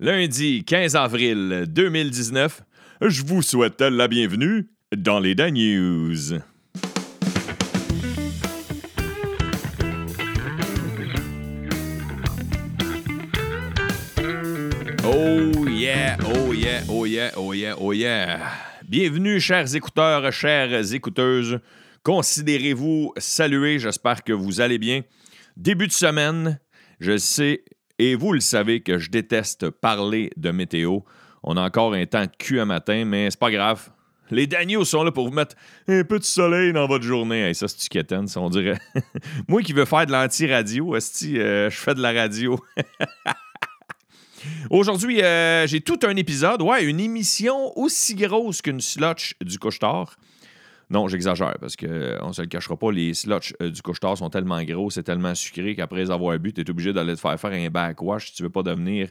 Lundi 15 avril 2019, je vous souhaite la bienvenue dans les Dan News. Oh yeah, oh yeah, oh yeah, oh yeah, oh yeah. Bienvenue, chers écouteurs, chères écouteuses. Considérez-vous salués, j'espère que vous allez bien. Début de semaine, je sais, et vous le savez, que je déteste parler de météo. On a encore un temps de cul un matin, mais c'est pas grave. Les Daniels sont là pour vous mettre un peu de soleil dans votre journée. Ça, c'est ça, on dirait? Moi qui veux faire de l'anti-radio, euh, je fais de la radio. Aujourd'hui, euh, j'ai tout un épisode, ouais, une émission aussi grosse qu'une slotch du couche-tard. Non, j'exagère parce qu'on ne se le cachera pas, les slotch euh, du couche sont tellement gros, c'est tellement sucré qu'après avoir bu, tu es obligé d'aller te faire faire un backwash si tu veux pas devenir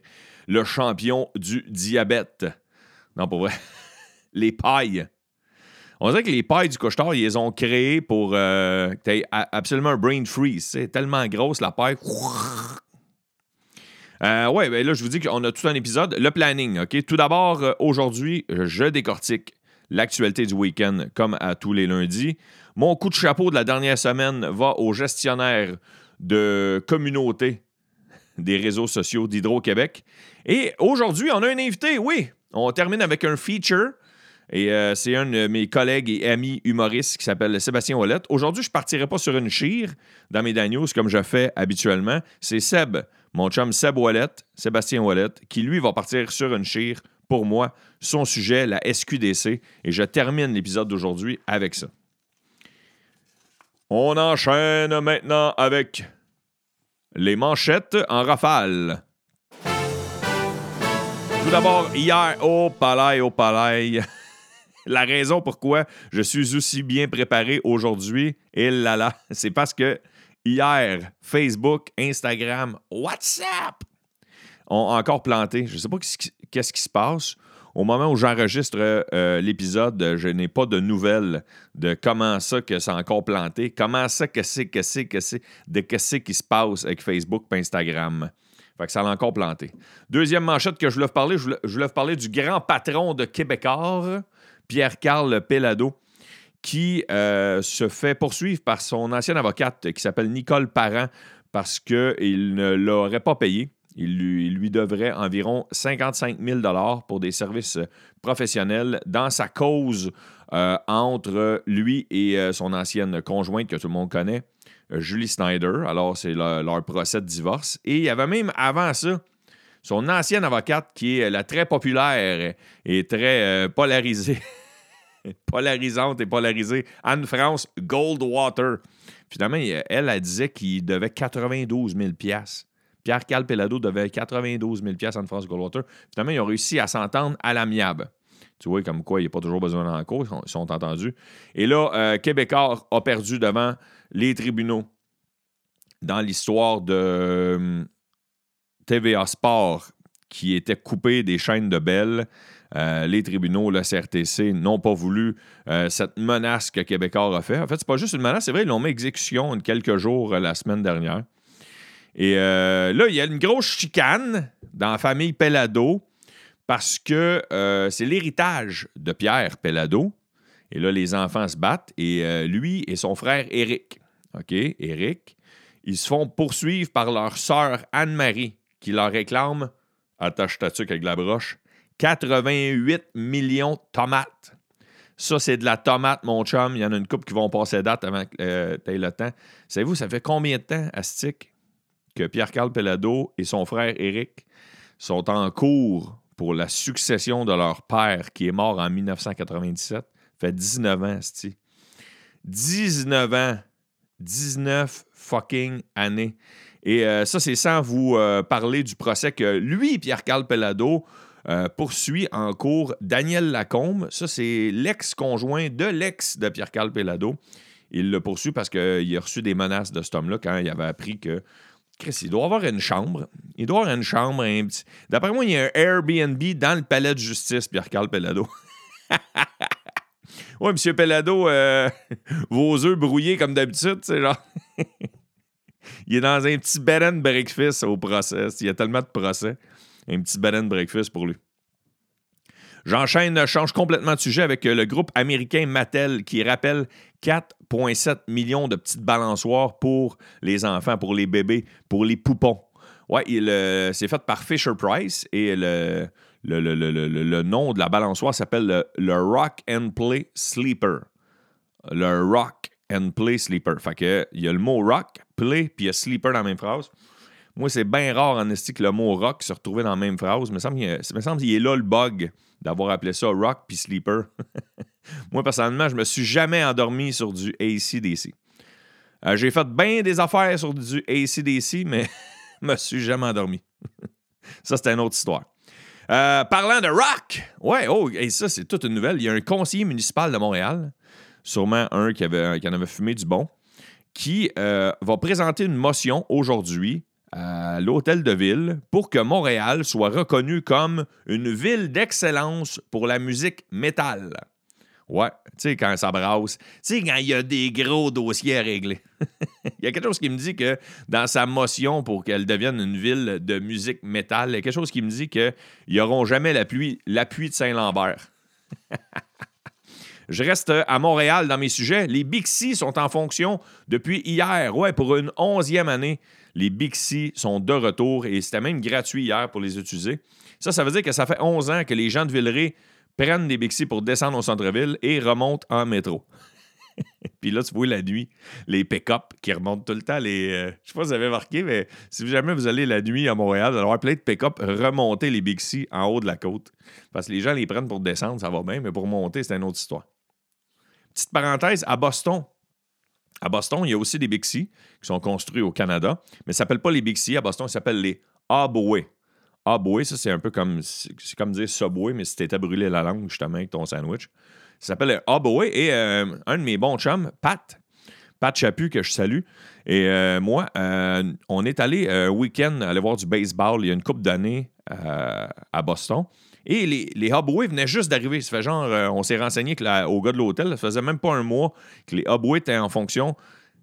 le champion du diabète. Non, pour vrai. les pailles. On dirait que les pailles du couche ils les ont créées pour euh, absolument un brain freeze. C'est tellement grosse la paille. Euh, ouais, ben là, je vous dis qu'on a tout un épisode. Le planning, OK? Tout d'abord, euh, aujourd'hui, je décortique l'actualité du week-end comme à tous les lundis. Mon coup de chapeau de la dernière semaine va au gestionnaire de communauté des réseaux sociaux d'Hydro-Québec. Et aujourd'hui, on a un invité, oui. On termine avec un feature. Et euh, c'est un de mes collègues et amis humoristes qui s'appelle Sébastien Ouellette. Aujourd'hui, je ne partirai pas sur une chire dans mes Daniels comme je fais habituellement. C'est Seb, mon chum Seb Ouellette, Sébastien Ouellette, qui lui va partir sur une chire pour moi, son sujet, la SQDC. Et je termine l'épisode d'aujourd'hui avec ça. On enchaîne maintenant avec les manchettes en rafale. Tout d'abord, hier, au palais, au palais. La raison pourquoi je suis aussi bien préparé aujourd'hui, et là là, c'est parce que hier, Facebook, Instagram, WhatsApp ont encore planté. Je ne sais pas qu'est-ce qui se passe. Au moment où j'enregistre euh, l'épisode, je n'ai pas de nouvelles de comment ça que c'est encore planté, comment ça que c'est, que c'est, que c'est, de qu'est-ce qui se passe avec Facebook et Instagram. Fait que ça l'a encore planté. Deuxième manchette que je voulais vous parler, je voulais vous parler du grand patron de Québécois, Pierre-Carl Pellado, qui euh, se fait poursuivre par son ancienne avocate qui s'appelle Nicole Parent parce qu'il ne l'aurait pas payé. Il lui, devrait environ 55 000 pour des services professionnels dans sa cause euh, entre lui et euh, son ancienne conjointe que tout le monde connaît, Julie Snyder. Alors, c'est leur, procès de divorce. Et il y avait même avant ça son ancienne avocate qui est la très populaire et très polarisée. polarisante et polarisée. Anne-France Goldwater. Finalement, elle, elle disait qu'il devait 92 000 Pierre Calpelado devait 92 000 Anne-France Goldwater. Finalement, ils ont réussi à s'entendre à l'amiable. Tu vois, comme quoi, il n'y a pas toujours besoin d'en cause, ils sont entendus. Et là, euh, Québécois a perdu devant les tribunaux dans l'histoire de euh, TVA Sport qui était coupé des chaînes de Bell. Euh, les tribunaux, le CRTC, n'ont pas voulu euh, cette menace que Québécois a fait. En fait, c'est pas juste une menace, c'est vrai, ils l'ont mis exécution quelques jours la semaine dernière. Et là, il y a une grosse chicane dans la famille Pellado parce que c'est l'héritage de Pierre Pellado. Et là, les enfants se battent. Et lui et son frère Éric, OK, Éric, ils se font poursuivre par leur sœur Anne-Marie qui leur réclame, attache ta avec la broche, 88 millions de tomates. Ça, c'est de la tomate, mon chum. Il y en a une couple qui vont passer date avant que euh, tu le temps. Savez-vous, ça fait combien de temps, Astic, que Pierre-Carl Pellado et son frère Éric sont en cours pour la succession de leur père qui est mort en 1997? Ça fait 19 ans, Asti. 19 ans. 19 fucking années. Et euh, ça, c'est sans vous euh, parler du procès que lui, Pierre-Carl Pellado, euh, poursuit en cours Daniel Lacombe. Ça, c'est l'ex-conjoint de l'ex de Pierre-Carl Pellado. Il le poursuit parce qu'il a reçu des menaces de cet homme-là quand il avait appris que Chris, il doit avoir une chambre. Il doit avoir une chambre. Un petit... D'après moi, il y a un Airbnb dans le palais de justice, Pierre-Carl Pellado. ouais, monsieur Pellado, euh, vos œufs brouillés comme d'habitude, c'est genre. il est dans un petit bed and breakfast au procès. Il y a tellement de procès. Un petit bed and breakfast pour lui. J'enchaîne, change complètement de sujet avec le groupe américain Mattel qui rappelle 4,7 millions de petites balançoires pour les enfants, pour les bébés, pour les poupons. Ouais, c'est fait par Fisher Price et le, le, nom de la balançoire s'appelle le, Rock and Play Sleeper. Le Rock and Play Sleeper. Fait que, il y a le mot rock, play, puis il y a sleeper dans la même phrase. Moi, c'est bien rare en esti que le mot rock se retrouve dans la même phrase. Il me semble qu'il est là le bug d'avoir appelé ça rock puis sleeper. Moi, personnellement, je me suis jamais endormi sur du ACDC. Euh, j'ai fait bien des affaires sur du ACDC, mais je me suis jamais endormi. ça, c'était une autre histoire. Euh, parlant de rock, ouais, oh, et ça, c'est toute une nouvelle. Il y a un conseiller municipal de Montréal, sûrement un qui, avait, qui en avait fumé du bon, qui euh, va présenter une motion aujourd'hui à l'hôtel de ville pour que Montréal soit reconnu comme une ville d'excellence pour la musique métal. Ouais, tu sais, quand ça brasse. Tu sais, quand il y a des gros dossiers à régler. Il y a quelque chose qui me dit que dans sa motion pour qu'elle devienne une ville de musique métal, il y a quelque chose qui me dit qu'ils n'auront jamais l'appui, l'appui de Saint-Lambert. Je reste à Montréal dans mes sujets. Les Bixi sont en fonction depuis hier. Ouais, pour une onzième année, les Bixi sont de retour et c'était même gratuit hier pour les utiliser. Ça, ça veut dire que ça fait 11 ans que les gens de Villeray prennent des Bixi pour descendre au centre-ville et remontent en métro. Puis là, tu vois la nuit, les pick-up qui remontent tout le temps. Les, euh, je sais pas si vous avez marqué, mais si jamais vous allez la nuit à Montréal, vous allez avoir plein de pick-up remonter les Bixi en haut de la côte. Parce que les gens les prennent pour descendre, ça va bien, mais pour monter, c'est une autre histoire. Petite parenthèse, à Boston, à Boston, il y a aussi des Bixi qui sont construits au Canada, mais ça ne s'appelle pas les Bixi. À Boston, ça s'appelle les Abway. Abway, ça, c'est un peu comme, c'est comme dire Subway, mais si t'étais brûlé la langue justement avec ton sandwich. Ça s'appelle Abway. Et euh, un de mes bons chums, Pat, Pat Chapu, que je salue, et euh, moi, euh, on est allé un week-end aller voir du baseball il y a une couple d'années à Boston. Et les, les Hubway venaient juste d'arriver. Ça fait genre, on s'est renseigné que au gars de l'hôtel, ça faisait même pas un mois que les Hubway étaient en fonction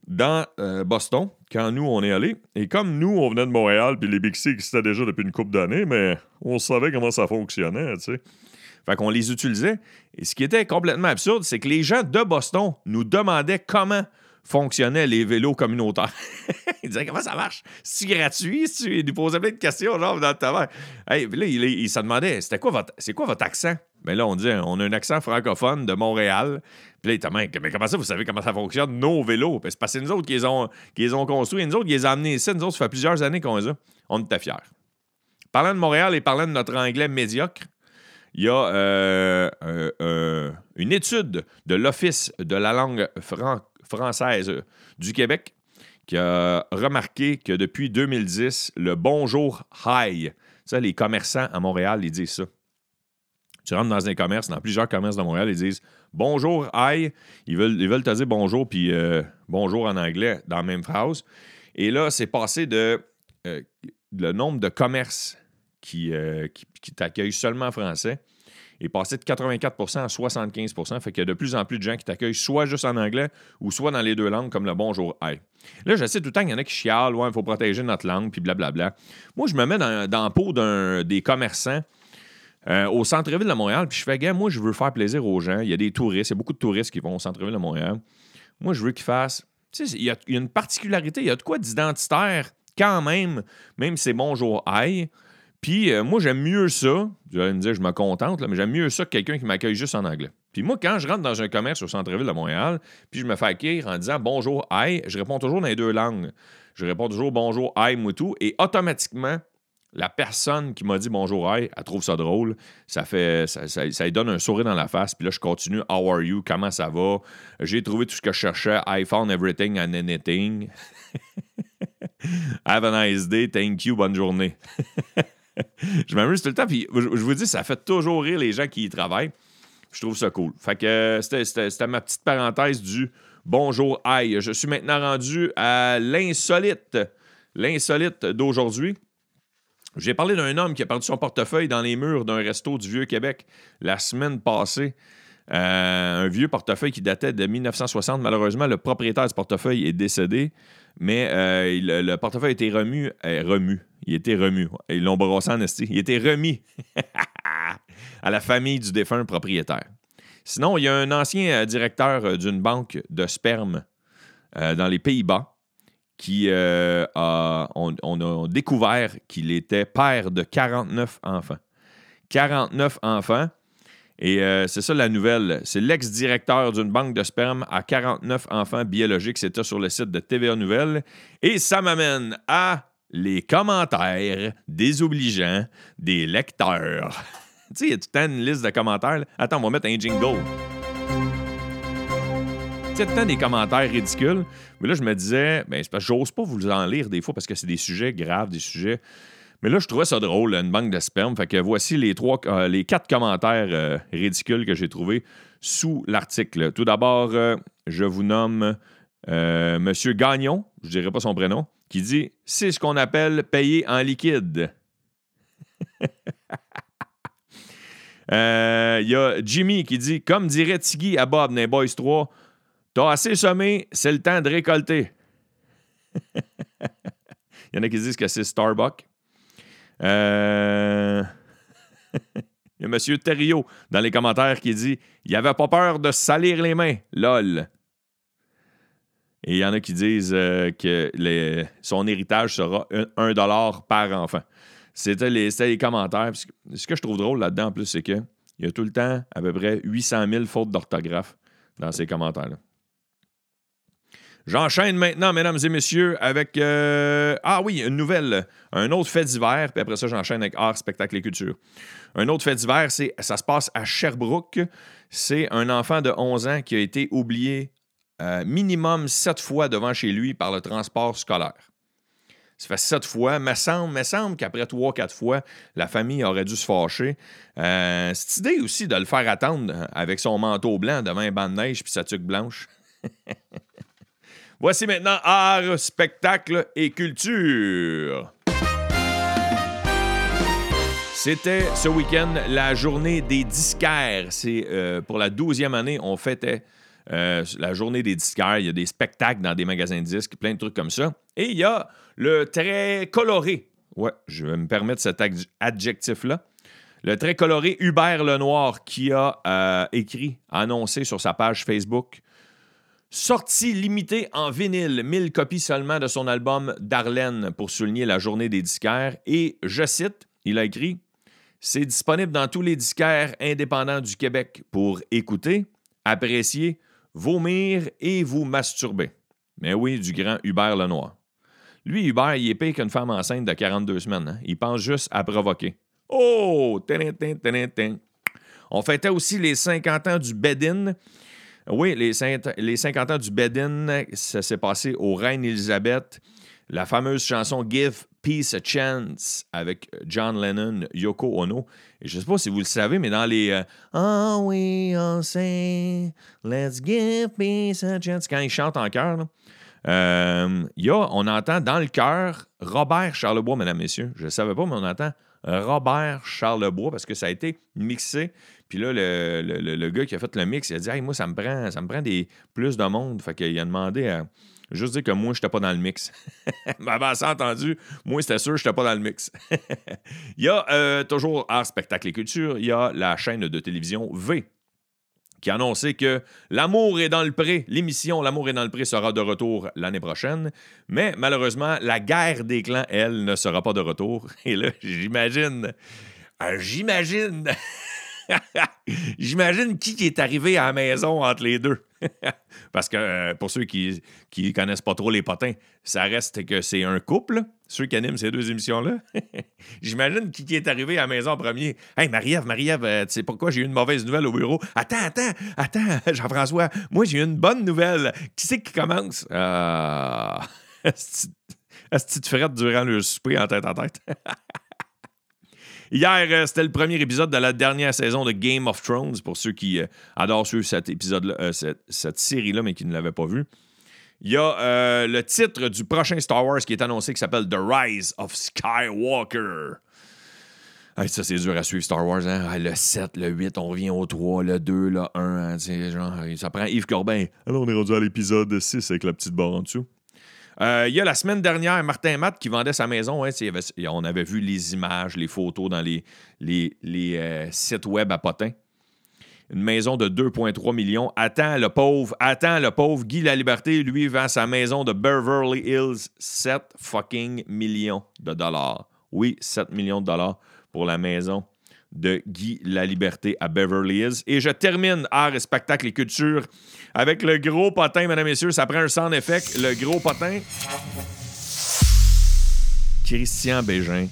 dans euh, Boston quand nous, on est allés. Et comme nous, on venait de Montréal, puis les Big Six existaient déjà depuis une couple d'années, mais on savait comment ça fonctionnait, tu sais. Fait qu'on les utilisait. Et ce qui était complètement absurde, c'est que les gens de Boston nous demandaient comment fonctionnaient les vélos communautaires. ils disaient comment ça marche? C'est gratuit? Ils nous posaient plein de questions, genre, dans tabac. Hey, là, ils se demandaient, c'était quoi votre, c'est quoi votre accent? Mais là, on dit, on a un accent francophone de Montréal. Puis là, mais comment ça, vous savez comment ça fonctionne, nos vélos? C'est parce que c'est nous autres qui les ont, qui ont construits. Nous autres, qui les ont amenés ici. Nous autres, ça fait plusieurs années qu'on les a. On était fiers. Parlant de Montréal et parlant de notre anglais médiocre, il y a euh, euh, euh, une étude de l'Office de la langue française du Québec qui a remarqué que depuis 2010, le bonjour hi, ça, les commerçants à Montréal, ils disent ça. Tu rentres dans un commerce, dans plusieurs commerces de Montréal, ils disent bonjour, hi. Ils veulent, ils veulent te dire bonjour, puis euh, bonjour en anglais dans la même phrase. Et là, c'est passé de euh, le nombre de commerces qui, euh, qui, t'accueillent seulement en français est passé de 84% à 75% Fait qu'il y a de plus en plus de gens qui t'accueillent soit juste en anglais ou soit dans les deux langues, comme le bonjour, hi. Là, je sais tout le temps qu'il y en a qui chialent, ouais, il faut protéger notre langue, puis blablabla. Moi, je me mets dans, dans la peau des commerçants euh, au centre-ville de Montréal, puis je fais, gars, moi, je veux faire plaisir aux gens. Il y a des touristes, il y a beaucoup de touristes qui vont au centre-ville de Montréal. Moi, je veux qu'ils fassent. Tu sais, il y, a, une particularité, il y a de quoi d'identitaire quand même, même si c'est bonjour, aïe. Puis euh, moi, j'aime mieux ça. Je vais me dire, je me contente, là, mais j'aime mieux ça que quelqu'un qui m'accueille juste en anglais. Puis moi, quand je rentre dans un commerce au centre-ville de Montréal, puis je me fais accueillir en disant bonjour, aïe, je réponds toujours dans les deux langues. Je réponds toujours bonjour, aïe, moutou, et automatiquement, la personne qui m'a dit bonjour, hey, elle trouve ça drôle. Ça fait, ça, ça, lui donne un sourire dans la face. Puis là, je continue. How are you? Comment ça va? J'ai trouvé tout ce que je cherchais. I found everything and anything. Have a nice day. Thank you. Bonne journée. je m'amuse tout le temps. Puis je, vous dis, ça fait toujours rire les gens qui y travaillent. Je trouve ça cool. Fait que c'était ma petite parenthèse du bonjour, aïe. Je suis maintenant rendu à l'insolite. L'insolite d'aujourd'hui. J'ai parlé d'un homme qui a perdu son portefeuille dans les murs d'un resto du Vieux-Québec la semaine passée. Euh, un vieux portefeuille qui datait de 1960. Malheureusement, le propriétaire du portefeuille est décédé, mais euh, le, portefeuille a été remu, euh, Il était remis. Ils l'ont brossé en esti. Il était remis à la famille du défunt propriétaire. Sinon, il y a un ancien directeur d'une banque de sperme dans les Pays-Bas qui on a découvert qu'il était père de 49 enfants. 49 enfants. Et euh, c'est ça la nouvelle. C'est l'ex-directeur d'une banque de sperme à 49 enfants biologiques. C'était sur le site de TVA Nouvelles. Et ça m'amène à les commentaires désobligeants des lecteurs. tu sais, il y a tout une liste de commentaires. Attends, on va mettre un jingle. Tu sais, des commentaires ridicules. Mais là, je me disais, ben, j'ose pas vous en lire des fois parce que c'est des sujets graves, des sujets mais là, je trouvais ça drôle, une banque de sperme. Fait que voici les, trois, euh, les quatre commentaires euh, ridicules que j'ai trouvés sous l'article. Tout d'abord, euh, je vous nomme Monsieur Gagnon, je ne dirai pas son prénom, qui dit C'est ce qu'on appelle payer en liquide. Il y a Jimmy qui dit Comme dirait Tiggy à Bob dans Boys 3, T'as assez sommé, c'est le temps de récolter. Il y en a qui disent que c'est Starbucks. Euh, il y a M. Thériault dans les commentaires qui dit Il avait pas peur de salir les mains. LOL. Et il y en a qui disent euh, que son héritage sera un, dollar par enfant. C'était les, les, commentaires. Ce que je trouve drôle là-dedans, en plus, c'est qu'il y a tout le temps à peu près 800 000 fautes d'orthographe dans ces commentaires-là. J'enchaîne maintenant, mesdames et messieurs, avec. Euh, ah oui, une nouvelle, un autre fait divers, puis après ça, j'enchaîne avec art, spectacle et culture. Un autre fait divers, c'est ça se passe à Sherbrooke. C'est un enfant de 11 ans qui a été oublié euh, minimum sept fois devant chez lui par le transport scolaire. Ça fait sept fois. Mais semble, me semble qu'après trois, quatre fois, la famille aurait dû se fâcher. Euh, cette idée aussi de le faire attendre avec son manteau blanc devant un banc de neige puis sa tuque blanche. Voici maintenant art, spectacle et culture. C'était ce week-end la journée des disquaires. C'est euh, pour la douzième année, on fêtait euh, la journée des disquaires. Il y a des spectacles dans des magasins de disques, plein de trucs comme ça. Et il y a le très coloré. Ouais, je vais me permettre cet adjectif-là. Le très coloré Hubert Lenoir qui a euh, écrit, annoncé sur sa page Facebook Sortie limitée en vinyle, 1000 copies seulement de son album Darlene pour souligner la journée des disquaires. Et je cite, il a écrit C'est disponible dans tous les disquaires indépendants du Québec pour écouter, apprécier, vomir et vous masturber. Mais oui, du grand Hubert Lenoir. Lui, Hubert, il est pire qu'une femme enceinte de 42 semaines. Hein. Il pense juste à provoquer. Oh! On fêtait aussi les 50 ans du Bedin oui, les, les 50 ans du Bedin, ça s'est passé au Reine Elisabeth. La fameuse chanson Give Peace a Chance avec John Lennon, Yoko Ono. Et je ne sais pas si vous le savez, mais dans les Oh we all say, let's give peace a chance, quand ils chantent en chœur, euh, on entend dans le chœur Robert Charlebois, mesdames, messieurs. Je ne savais pas, mais on entend Robert Charlebois parce que ça a été mixé puis là, le, gars qui a fait le mix, il a dit Hey, moi, ça me prend, ça me prend des, plus de monde. Fait qu'il a demandé à. Juste dire que moi, je n'étais pas dans le mix. Mais avant ça, entendu, moi, c'était sûr je n'étais pas dans le mix. il y a euh, toujours Art, Spectacle et Culture. Il y a la chaîne de télévision V qui a annoncé que L'amour est dans le pré, l'émission L'amour est dans le pré sera de retour l'année prochaine. Mais malheureusement, la guerre des clans, elle, ne sera pas de retour. Et là, j'imagine, euh, j'imagine J'imagine qui est arrivé à la maison entre les deux. Parce que euh, pour ceux qui ne connaissent pas trop les potins, ça reste que c'est un couple, ceux qui animent ces deux émissions-là. J'imagine qui est arrivé à la maison en premier. Hey, Marie-Ève, Marie-Ève, euh, tu sais pourquoi j'ai eu une mauvaise nouvelle au bureau? Attends, attends, attends, Jean-François, moi j'ai eu une bonne nouvelle. Qui c'est qui commence? Est-ce que tu ferais durant le souper en tête en tête? Hier, euh, c'était le premier épisode de la dernière saison de Game of Thrones, pour ceux qui euh, adorent suivre cet épisode euh, cette, série-là, mais qui ne l'avaient pas vu. Il y a le titre du prochain Star Wars qui est annoncé qui s'appelle The Rise of Skywalker. ça, c'est dur à suivre Star Wars. Hein? le 7, le 8, on revient au 3, le 2, le 1. Hein, genre, ça prend Yves Corbin. Alors, on est rendu à l'épisode 6 avec la petite barre en dessous. Euh, il y a la semaine dernière, Martin Matt qui vendait sa maison. Hein, on avait vu les images, les photos dans les, euh, sites web à Potin. Une maison de 2,3 millions. Attends le pauvre, attends le pauvre. Guy La Liberté, lui, vend sa maison de Beverly Hills 7 fucking millions de dollars. Oui, 7 millions de dollars pour la maison de Guy La Liberté à Beverly Hills. Et je termine art spectacle et culture avec le gros potin, mesdames et messieurs. Ça prend un sound effect. Le gros potin. Christian Bégin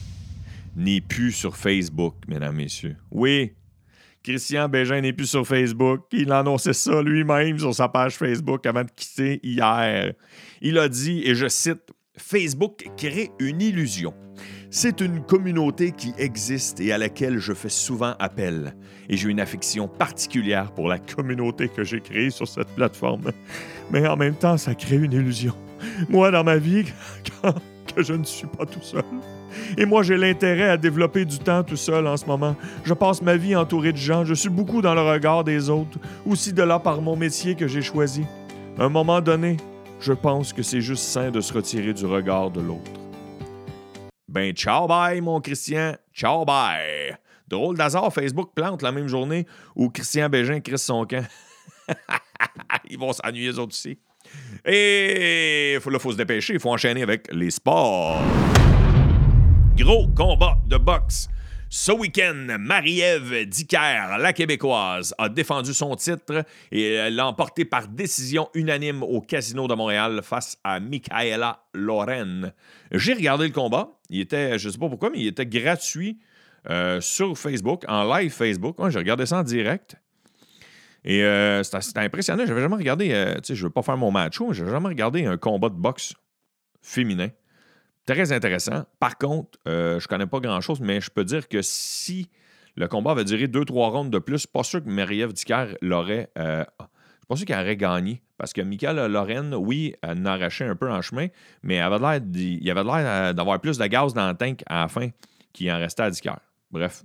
n'est plus sur Facebook, mesdames et messieurs. Oui, Christian Bégin n'est plus sur Facebook. Il a annoncé ça lui-même sur sa page Facebook avant de quitter hier. Il a dit, et je cite, Facebook crée une illusion. C'est une communauté qui existe et à laquelle je fais souvent appel. Et j'ai une affection particulière pour la communauté que j'ai créée sur cette plateforme. Mais en même temps, ça crée une illusion. Moi, dans ma vie, que je ne suis pas tout seul. Et moi, j'ai l'intérêt à développer du temps tout seul en ce moment. Je passe ma vie entouré de gens. Je suis beaucoup dans le regard des autres, aussi de là par mon métier que j'ai choisi. À un moment donné, je pense que c'est juste sain de se retirer du regard de l'autre. Ben, ciao bye, mon Christian. Ciao bye. Drôle d'hasard, Facebook plante la même journée où Christian Bégin crisse son camp. Ils vont s'ennuyer, eux autres aussi. Et là, il faut se dépêcher. Il faut enchaîner avec les sports. Gros combat de boxe ce week-end, Marie-Ève Dicker, la Québécoise, a défendu son titre et l'a emporté par décision unanime au Casino de Montréal face à Michaela Loren. J'ai regardé le combat. Il était, je ne sais pas pourquoi, mais il était gratuit euh, sur Facebook, en live Facebook. J'ai regardé ça en direct. Et euh, c'était impressionnant. J'avais jamais regardé, euh, tu sais, je veux pas faire mon match, mais j'avais jamais regardé un combat de boxe féminin. Très intéressant. Par contre, euh, je connais pas grand-chose, mais je peux dire que si le combat avait duré deux, trois rondes de plus, pas sûr que Marie-Ève Dicker l'aurait. Euh, je sûr qu'elle aurait gagné. Parce que Michael Lorraine, oui, arraché un peu en chemin, mais il avait l'air euh, d'avoir plus de gaz dans le tank à la fin qu'il en restait à Dicker. Bref,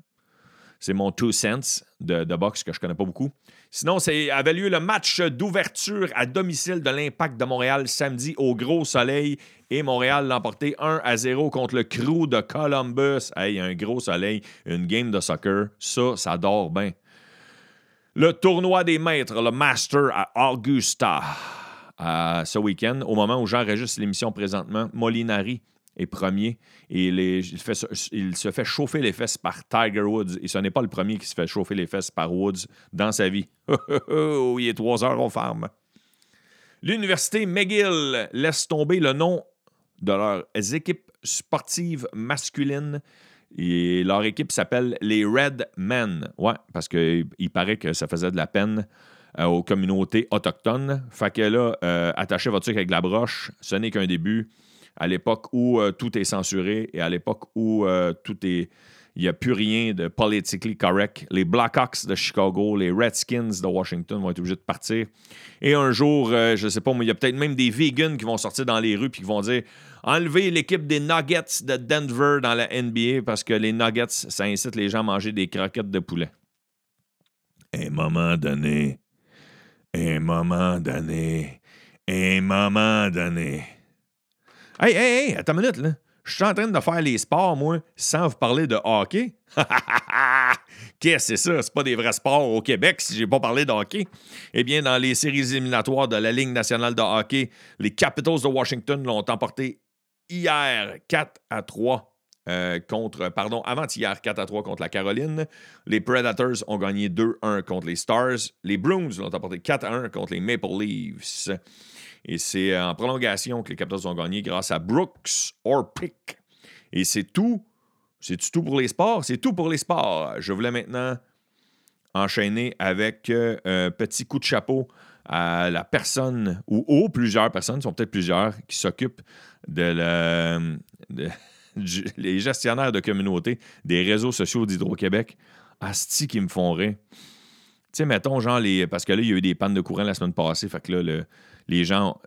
c'est mon two cents de, boxe que je connais pas beaucoup. Sinon, c'est avait lieu le match d'ouverture à domicile de l'Impact de Montréal samedi au gros soleil et Montréal l'a emporté 1 à 0 contre le crew de Columbus. Hey, un gros soleil, une game de soccer, ça, ça dort bien. Le tournoi des maîtres, le Master à Augusta, ce week-end, au moment où j'enregistre l'émission présentement, Molinari est premier et il, se fait chauffer les fesses par Tiger Woods. Et ce n'est pas le premier qui se fait chauffer les fesses par Woods dans sa vie. il est trois heures au farm. L'université McGill laisse tomber le nom de leurs équipes sportives masculines. Et leur équipe s'appelle les Red Men. Ouais, parce qu'il paraît que ça faisait de la peine euh, aux communautés autochtones. Fait que là, euh, attachez votre truc avec la broche, ce n'est qu'un début. À l'époque où euh, tout est censuré et à l'époque où tout est il n'y a plus rien de politically correct. Les Blackhawks de Chicago, les Redskins de Washington vont être obligés de partir. Et un jour, euh, je ne sais pas, mais il y a peut-être même des vegans qui vont sortir dans les rues et qui vont dire enlever l'équipe des Nuggets de Denver dans la NBA parce que les Nuggets, ça incite les gens à manger des croquettes de poulet. un moment donné, un moment donné, un moment donné. Hey, hey, hey, attends une minute, là. Je suis en train de faire les sports, moi, sans vous parler de hockey. Qu'est-ce que c'est ça? C'est pas des vrais sports au Québec si j'ai pas parlé de hockey. Eh bien, dans les séries éliminatoires de la Ligue nationale de hockey, les Capitals de Washington l'ont emporté hier 4 à 3 euh, contre, pardon, avant-hier 4 à 3 contre la Caroline. Les Predators ont gagné 2-1 contre les Stars. Les Bruins l'ont emporté 4 à 1 contre les Maple Leafs. Et c'est euh, en prolongation que les Capitals ont gagné grâce à Brooks Orpik. Et c'est tout. C'est tout pour les sports? C'est tout pour les sports. Je voulais maintenant enchaîner avec euh, un petit coup de chapeau à la personne, ou aux plusieurs personnes, sont peut-être plusieurs, qui s'occupent de, les gestionnaires de communauté des réseaux sociaux d'Hydro-Québec. Asti qui me font rire. Tu sais, mettons, genre, les, parce que là, il y a eu des pannes de courant la semaine passée, fait que là, le, les gens,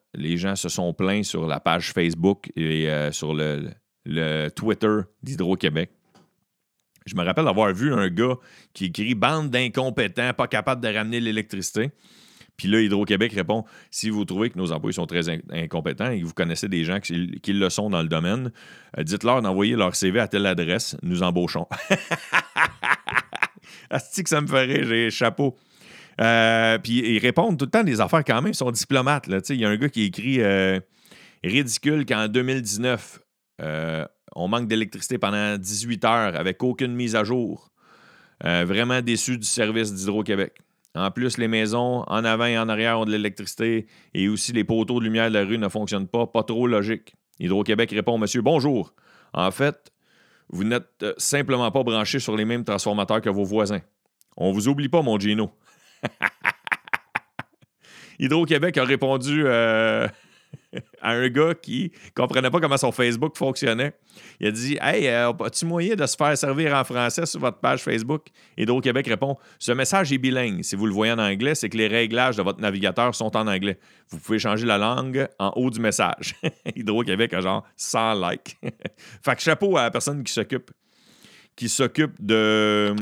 se sont plaints sur la page Facebook et euh, sur le, Twitter d'Hydro-Québec. Je me rappelle avoir vu un gars qui écrit Bande d'incompétents, pas capable de ramener l'électricité. Puis là, Hydro-Québec répond si vous trouvez que nos employés sont très incompétents et que vous connaissez des gens qui, le sont dans le domaine, euh, dites-leur d'envoyer leur CV à telle adresse, nous embauchons. Asti que ça me ferait, j'ai chapeau. Euh, puis ils répondent tout le temps des affaires quand même, ils sont diplomates. Il y a un gars qui écrit euh, Ridicule qu'en 2019, on manque d'électricité pendant 18 heures avec aucune mise à jour. vraiment déçu du service d'Hydro-Québec. En plus, les maisons en avant et en arrière ont de l'électricité et aussi les poteaux de lumière de la rue ne fonctionnent pas. Pas trop logique. Hydro-Québec répond Monsieur, bonjour. En fait, vous n'êtes euh, simplement pas branché sur les mêmes transformateurs que vos voisins. On vous oublie pas, mon Gino. Hydro-Québec a répondu euh, à un gars qui comprenait pas comment son Facebook fonctionnait. Il a dit Hey, euh, as-tu moyen de se faire servir en français sur votre page Facebook? Hydro-Québec répond Ce message est bilingue. Si vous le voyez en anglais, c'est que les réglages de votre navigateur sont en anglais. Vous pouvez changer la langue en haut du message. Hydro-Québec a genre 100 likes. fait que chapeau à la personne qui s'occupe qui s'occupe de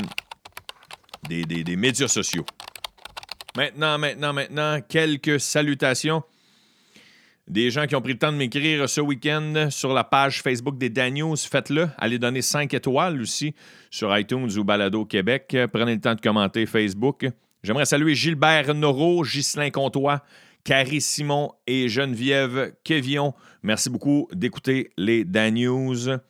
des, des médias sociaux. Maintenant, maintenant, maintenant, quelques salutations des gens qui ont pris le temps de m'écrire ce week-end sur la page Facebook des Daniels, faites-le. Allez donner 5 étoiles aussi sur iTunes ou Balado Québec. Prenez le temps de commenter Facebook. J'aimerais saluer Gilbert Noro, Ghislain Comtois, Carrie Simon et Geneviève Kevion. Merci beaucoup d'écouter les Daniels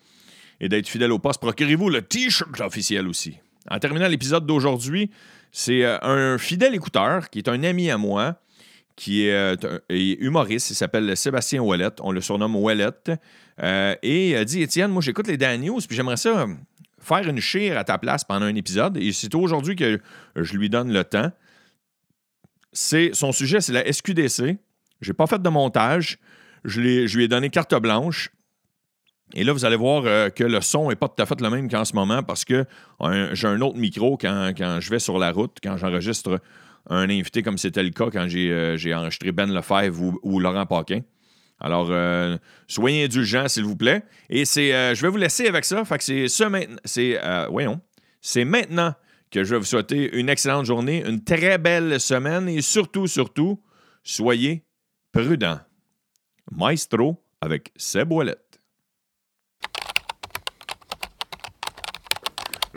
et d'être fidèle au poste. Procurez-vous le T-shirt officiel aussi. En terminant l'épisode d'aujourd'hui, c'est euh, un fidèle écouteur qui est un ami à moi qui est, euh, humoriste. Il s'appelle Sébastien Ouellet. On le surnomme Ouellet. Euh, et il dit Étienne, moi, j'écoute les Dan puis j'aimerais ça faire une chire à ta place pendant un épisode. Et c'est aujourd'hui que je lui donne le temps. C'est, son sujet, c'est la SQDC. J'ai pas fait de montage. Je, lui ai donné carte blanche. Et là, vous allez voir euh, que le son n'est pas tout à fait le même qu'en ce moment parce que j'ai un autre micro quand, je vais sur la route, quand j'enregistre un invité comme c'était le cas quand j'ai euh, enregistré Ben Lefebvre ou, Laurent Paquin. Alors, euh, soyez indulgents, s'il vous plaît. Et je vais vous laisser avec ça. Fait que c'est ce maintenant. Voyons. C'est maintenant que je vais vous souhaiter une excellente journée, une très belle semaine et surtout, surtout, soyez prudents. Maestro avec Seb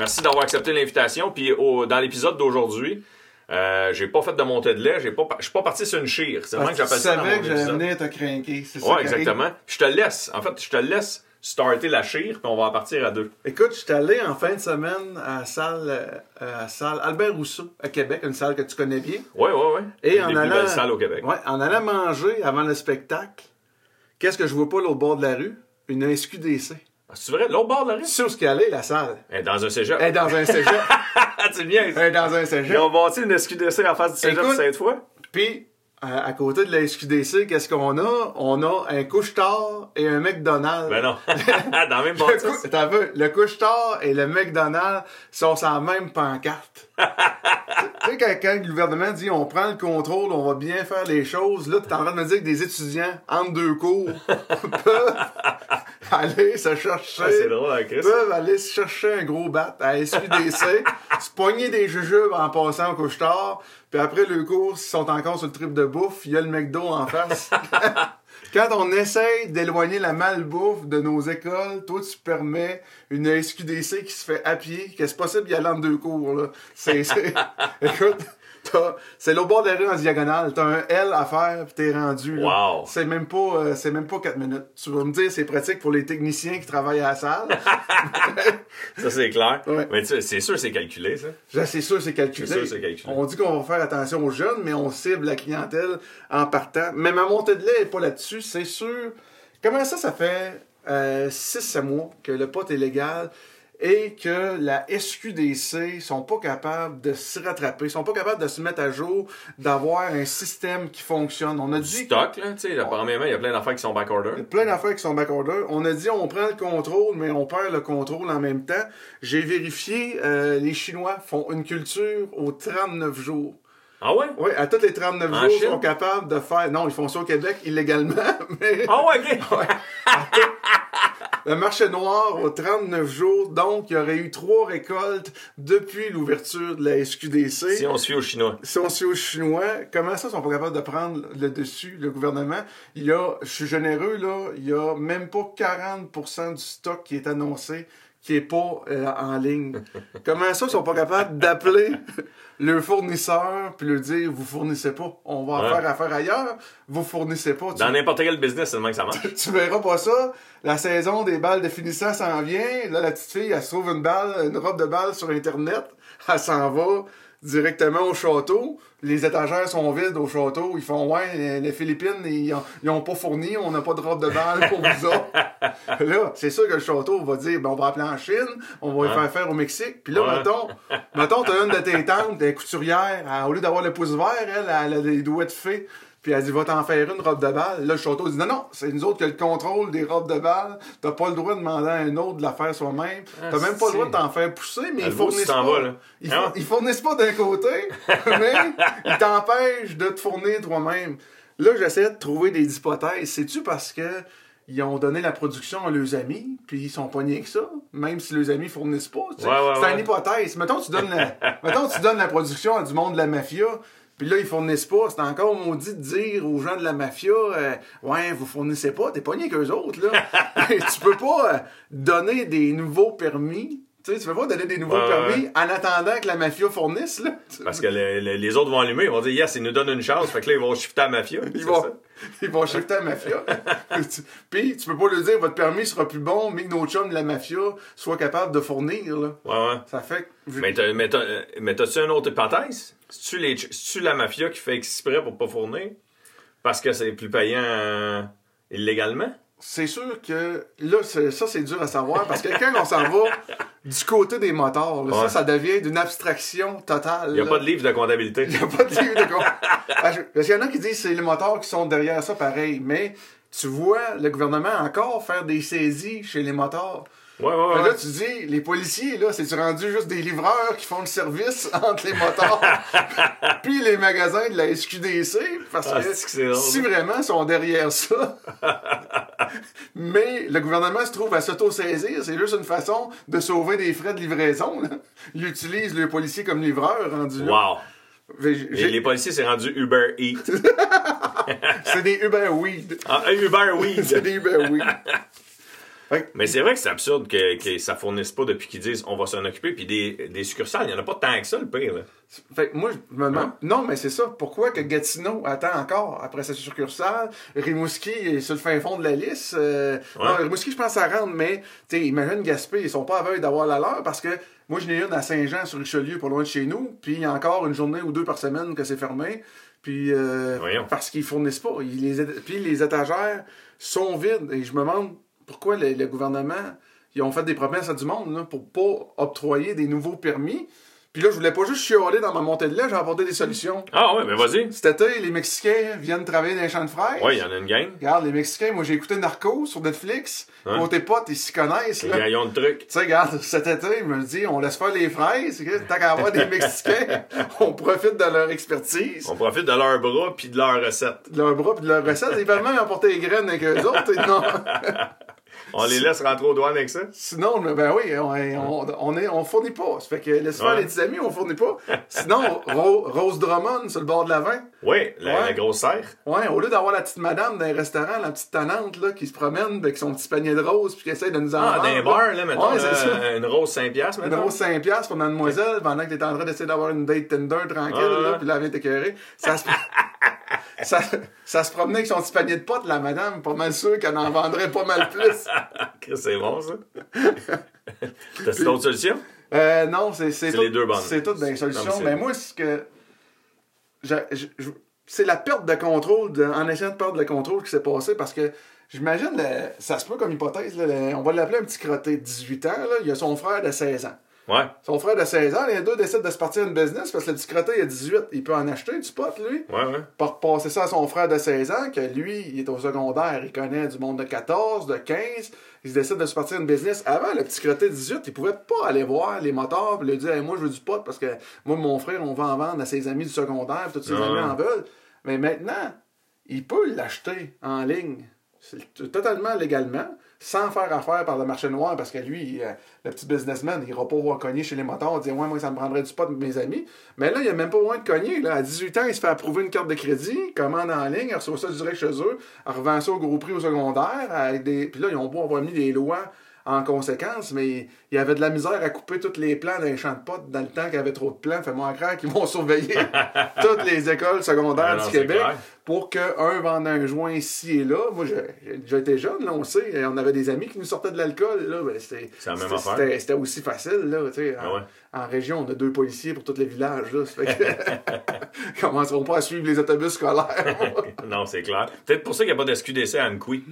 Merci d'avoir accepté l'invitation. Puis dans l'épisode d'aujourd'hui, euh, j'ai pas fait de montée de lait, j'ai pas, je suis pas parti sur une chire. C'est vraiment que j'appelle ça. Tu savais que j'allais venir te craquer, c'est ça. Ouais, exactement. Je te laisse. En fait, je te laisse starter la chire, puis on va en partir à deux. Écoute, je suis allé en fin de semaine à la salle, euh, à salle Albert Rousseau à Québec, une salle que tu connais bien. Oui, oui, oui. Et en allant, au Québec. Ouais, en allant manger avant le spectacle, qu'est-ce que je vois pas l'autre bord de la rue? Une SQDC. Ah, c'est vrai, l'autre bord de la rue? Sur ce qu'elle est, la salle. Elle est dans un cégep. Elle est dans un cégep. c'est bien. Elle est dans un cégep. Ils ont bâti une SQDC en face du cégep cette fois. Puis, à, côté de la SQDC, qu'est-ce qu'on a? On a un couche-tard et un McDonald's. Ben non. dans le même bâtisse. T'as vu, le couche-tard et le McDonald's sont sur la même pancarte. tu sais, quand, quand, le gouvernement dit on prend le contrôle, on va bien faire les choses, là, t'es en train de me dire que des étudiants, entre deux cours, peuvent aller se chercher. Ah, c'est drôle, hein, Chris. Peuvent aller se chercher un gros bat à SQDC, se poigner des jujubes en passant au couche-tard, puis après le cours, s'ils sont encore sur le trip de bouffe, il y a le McDo en face. Quand on essaye d'éloigner la malbouffe de nos écoles, toi, tu permets une SQDC qui se fait à pied, que c'est possible d'y aller en deux cours, là. C'est, écoute, c'est l'au bord de la rue en diagonale. T'as un L à faire, puis t'es rendu. Wow. C'est même pas, euh, c'est même pas 4 minutes. Tu vas me dire, c'est pratique pour les techniciens qui travaillent à la salle. ça, c'est clair. Mais c'est sûr, c'est calculé, ça. C'est sûr, c'est calculé. C'est sûr, c'est calculé. On dit qu'on va faire attention aux jeunes, mais on cible la clientèle en partant. Mais ma montée de lait est pas là-dessus, c'est sûr. Comment ça, ça fait 6-7 euh, mois que le pot est légal? Et que la SQDC sont pas capables de se rattraper, sont pas capables de se mettre à jour, d'avoir un système qui fonctionne. On a dit stock là, tu sais, premièrement, il y a plein d'affaires qui sont backorder. Plein d'affaires qui sont backorder. On a dit on prend le contrôle mais on perd le contrôle en même temps. J'ai vérifié euh, les Chinois font une culture aux 39 jours. Ah ouais? Oui, à tous les 39 jours, ils sont capables de faire. Non, ils font ça au Québec illégalement, mais. Ah ouais, ok. le marché noir aux 39 jours. Donc, il y aurait eu trois récoltes depuis l'ouverture de la SQDC. Si on fie aux Chinois. Si on fie aux Chinois, comment ça, ils sont pas capables de prendre le dessus, le gouvernement? Il y a, je suis généreux, là, il y a même pas 40% du stock qui est annoncé qui est pas euh, en ligne. Comment ça, ils sont pas capables d'appeler le fournisseur puis lui dire vous fournissez pas, on va Ouais. faire affaire ailleurs, vous fournissez pas. Tu, Dans n'importe quel business, c'est le même que ça marche. tu verras pas ça. La saison des balles de finissant s'en vient. Là, la petite fille, elle se trouve une balle, une robe de balle sur Internet. Elle s'en va directement au château. Les étagères sont vides au château. Ils font, ouais, les, les Philippines, ils ont, ils ont pas fourni, on n'a pas de robe de balle pour vous autres. là, c'est sûr que le château va dire, ben, on va appeler en Chine, on va les faire faire au Mexique. Puis là, Ouais. mettons, mettons, t'as une de tes tantes, elle est couturière, elle, au lieu d'avoir le pouce vert, elle, elle a des doigts de fée. Puis elle dit, va t'en faire une robe de balle. Là, le château dit, non, non, c'est nous autres qui a le contrôle des robes de balle. T'as pas le droit de demander à un autre de la faire soi-même. T'as même pas le droit de t'en faire pousser, mais ils fournissent pas. Ils, Ah. four- ils fournissent pas d'un côté, mais ils t'empêchent de te fournir toi-même. Là, j'essaie de trouver des hypothèses. C'est-tu parce que ils ont donné la production à leurs amis, puis ils sont pognés que ça, même si leurs amis fournissent pas. Ouais, ouais, c'est ouais. une hypothèse. Mettons, tu donnes la, mettons, tu donnes la production à du monde de la mafia, puis là, ils fournissent pas. C'est encore maudit de dire aux gens de la mafia, euh, ouais, vous fournissez pas, t'es pogné qu'eux autres, là. tu peux pas euh, donner des nouveaux permis. Tu sais, tu peux pas donner des nouveaux Ouais, ouais, permis en attendant que la mafia fournisse, là. Parce que le- le- les autres vont allumer, ils vont dire, yes, ils nous donnent une chance. Fait que là, ils vont shifter à la mafia. Ils vont, ça? ils vont shifter à la mafia. Puis, tu peux pas lui dire, votre permis sera plus bon, mais que nos chums de la mafia soient capables de fournir, là. Ouais, ouais. Ça fait que... Mais t'as- mais t'as- euh, mais t'as-tu une autre hypothèse? C'est-tu les- c'est-tu la mafia qui fait exprès pour pas fournir? Parce que c'est plus payant euh, illégalement? C'est sûr que là, ça, c'est dur à savoir parce que quand on s'en va du côté des motards, là, Ouais. ça, ça devient d'une abstraction totale. Il n'y a là. pas de livre de comptabilité. Il n'y a pas de livre de. Ah, je- Parce qu'il y en a qui disent que c'est les motards qui sont derrière ça pareil, mais tu vois le gouvernement encore faire des saisies chez les motards. Ouais, ouais, ouais. Là, tu dis, les policiers, là, c'est-tu rendu juste des livreurs qui font le service entre les motards puis les magasins de la SQDC? Parce Ah, que c'est que si vraiment ils sont derrière ça, mais le gouvernement se trouve à s'auto-saisir, c'est juste une façon de sauver des frais de livraison. Là. Ils utilisent les policiers comme là. Wow. Et les policiers, c'est rendu Uber Eats. C'est des Uber Weed. Ah, un Uber c'est Weed. des Uber Weed. Fait Mais c'est vrai que c'est absurde que, que ça fournisse pas depuis qu'ils disent on va s'en occuper. Puis des, des succursales, il n'y en a pas tant que ça, le pire. Là. Fait que moi, je me demande. Hein? Non, mais c'est ça. Pourquoi que Gatineau attend encore après sa succursale? Rimouski est sur le fin fond de la liste. euh, Ouais. Non, Rimouski, je pense que ça rentre, mais, imagine Gaspé, ils sont pas aveugles d'avoir la leur parce que moi, je n'ai une à Saint-Jean sur Richelieu, pas loin de chez nous, puis il y a encore une journée ou deux par semaine que c'est fermé. Puis, euh, parce qu'ils fournissent pas. Ils les, puis les étagères sont vides. Et je me demande pourquoi le, le gouvernement, ils ont fait des promesses à du monde là, pour pas octroyer des nouveaux permis. Puis là, je voulais pas juste chialer dans ma montée de lait, j'ai apporté des solutions. Ah ouais, mais vas-y. Cet été, les Mexicains viennent travailler dans les champs de fraises. Ouais, il y en a une gang. Regarde, les Mexicains, moi j'ai écouté Narco sur Netflix. Hein? Côté potes, ils s'y connaissent. Là. Tu gaillons de trucs. sais, regarde, cet été, ils me dit, on laisse faire les fraises. Tant qu'à avoir des Mexicains, on profite de leur expertise, On profite de leurs bras puis de leurs recettes. de leur bras et de leur recette. Ils peuvent même apporter les graines avec eux autres. non. On les laisse rentrer aux douanes avec ça? Sinon, mais ben oui, on, on, on, est, on fournit pas. Ça fait que laisse faire Ouais. les petits amis, on fournit pas. Sinon, Ro- Rose Drummond, sur le bord de la vin. Oui, la, Ouais. la grosse serre. Ouais, au lieu d'avoir la petite madame dans les restaurants, la petite tannante là, qui se promène avec son petit panier de roses puis qui essaie de nous en Ah, les bars, là, mettons, Ouais, là, une rose 5 piastres, Une mettons. rose 5 piastres pour mademoiselle pendant que t'es en train d'essayer d'avoir une date Tinder tranquille, Ouais, là, puis là, elle vient t'écœurer. Ça se... ça, ça se promenait avec son petit panier de potes, la madame, pas mal sûr qu'elle en vendrait pas mal plus. C'est bon, ça. T'as d'autres solutions? Euh, non, c'est c'est les deux bonnes. C'est toutes des solutions. mais moi, ce que. C'est la perte de contrôle, de- en essayant de perdre le contrôle qui s'est passé parce que j'imagine, ça se peut comme hypothèse, là, le- on va l'appeler un petit crotté de 18 ans, là, il a son frère de 16 ans. Ouais. Son frère de 16 ans, les deux décident de se partir une business parce que le petit crotté, il a 18, il peut en acheter du pot, lui. Ouais, ouais. Pour passer ça à son frère de 16 ans, que lui, il est au secondaire, il connaît du monde de 14, de 15, il décide de se partir une business. Avant, le petit crotté de 18, il pouvait pas aller voir les moteurs et lui dire Hey, moi je veux du pot parce que moi mon frère, on va en vendre à ses amis du secondaire, tous ses Ah amis ouais. en veulent. Mais maintenant, il peut l'acheter en ligne. C'est totalement légalement. Sans faire affaire par le marché noir, parce que lui, euh, le petit businessman, il ira pas cogner chez les motards, dire Ouais, moi, ça me prendrait du pot de mes amis. Mais là, il a même pas besoin de cogner. Là. À 18 ans, il se fait approuver une carte de crédit, commande en ligne, il reçoit ça direct chez eux, il revend ça au gros prix au secondaire. Avec des... Puis là, ils ont beau avoir mis des lois en conséquence, mais il y avait de la misère à couper tous les plans d'un champ de potes dans le temps qu'il y avait trop de plans. Fais-moi croire qu'ils vont surveiller toutes les écoles secondaires Ah du Québec clair. pour qu'un vende un joint ici et là. Moi, été jeune, là, on sait. et On avait des amis qui nous sortaient de l'alcool. Là, ben, c'était, aussi facile. Là, en, Ah ouais. en région, on a deux policiers pour tous les villages. Là, fait que... commenceront pas à suivre les autobus scolaires. non, c'est clair. Peut-être pour ça qu'il n'y a pas de SQDC à Amqui.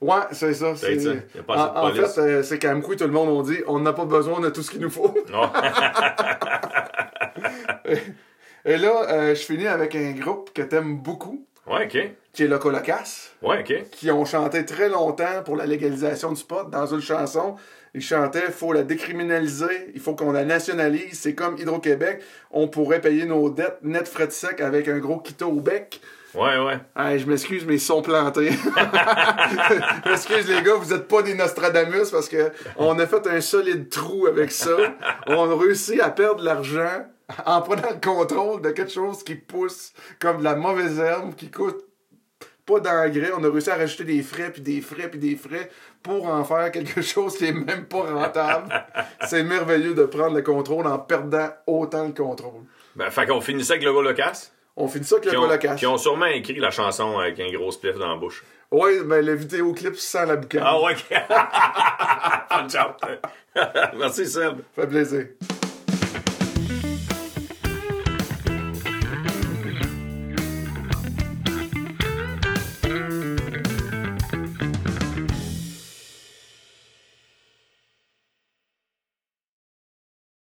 Ouais, c'est ça. C'est... Ça. A pas en, en fait, euh, c'est qu'à Amqui, tout le monde a dit on n'a pas besoin de tout ce qu'il nous faut. Non. Et là, euh, je finis avec un groupe que t'aimes beaucoup, ouais, OK. qui est Loco Locas, Ouais, OK. qui ont chanté très longtemps pour la légalisation du pot. Dans une chanson, ils chantaient faut la décriminaliser, il faut qu'on la nationalise. C'est comme Hydro-Québec, on pourrait payer nos dettes net frais de sec avec un gros quito au bec. Ouais, ouais. Hey, je m'excuse, mais ils sont plantés. Excuse les gars, vous êtes pas des Nostradamus parce que on a fait un solide trou avec ça. On a réussi à perdre de l'argent en prenant le contrôle de quelque chose qui pousse comme de la mauvaise herbe, qui coûte pas d'engrais. On a réussi à rajouter des frais, puis des frais, puis des frais pour en faire quelque chose qui est même pas rentable. C'est merveilleux de prendre le contrôle en perdant autant le contrôle. Ben, fait qu'on finissait avec le Locas. On finit ça avec le Colocasse. qui ont sûrement écrit la chanson avec un gros spliff dans la bouche. Ouais, ben le vidéoclip sans la boucane. Ah ouais. Ciao. Merci Seb. Fait plaisir.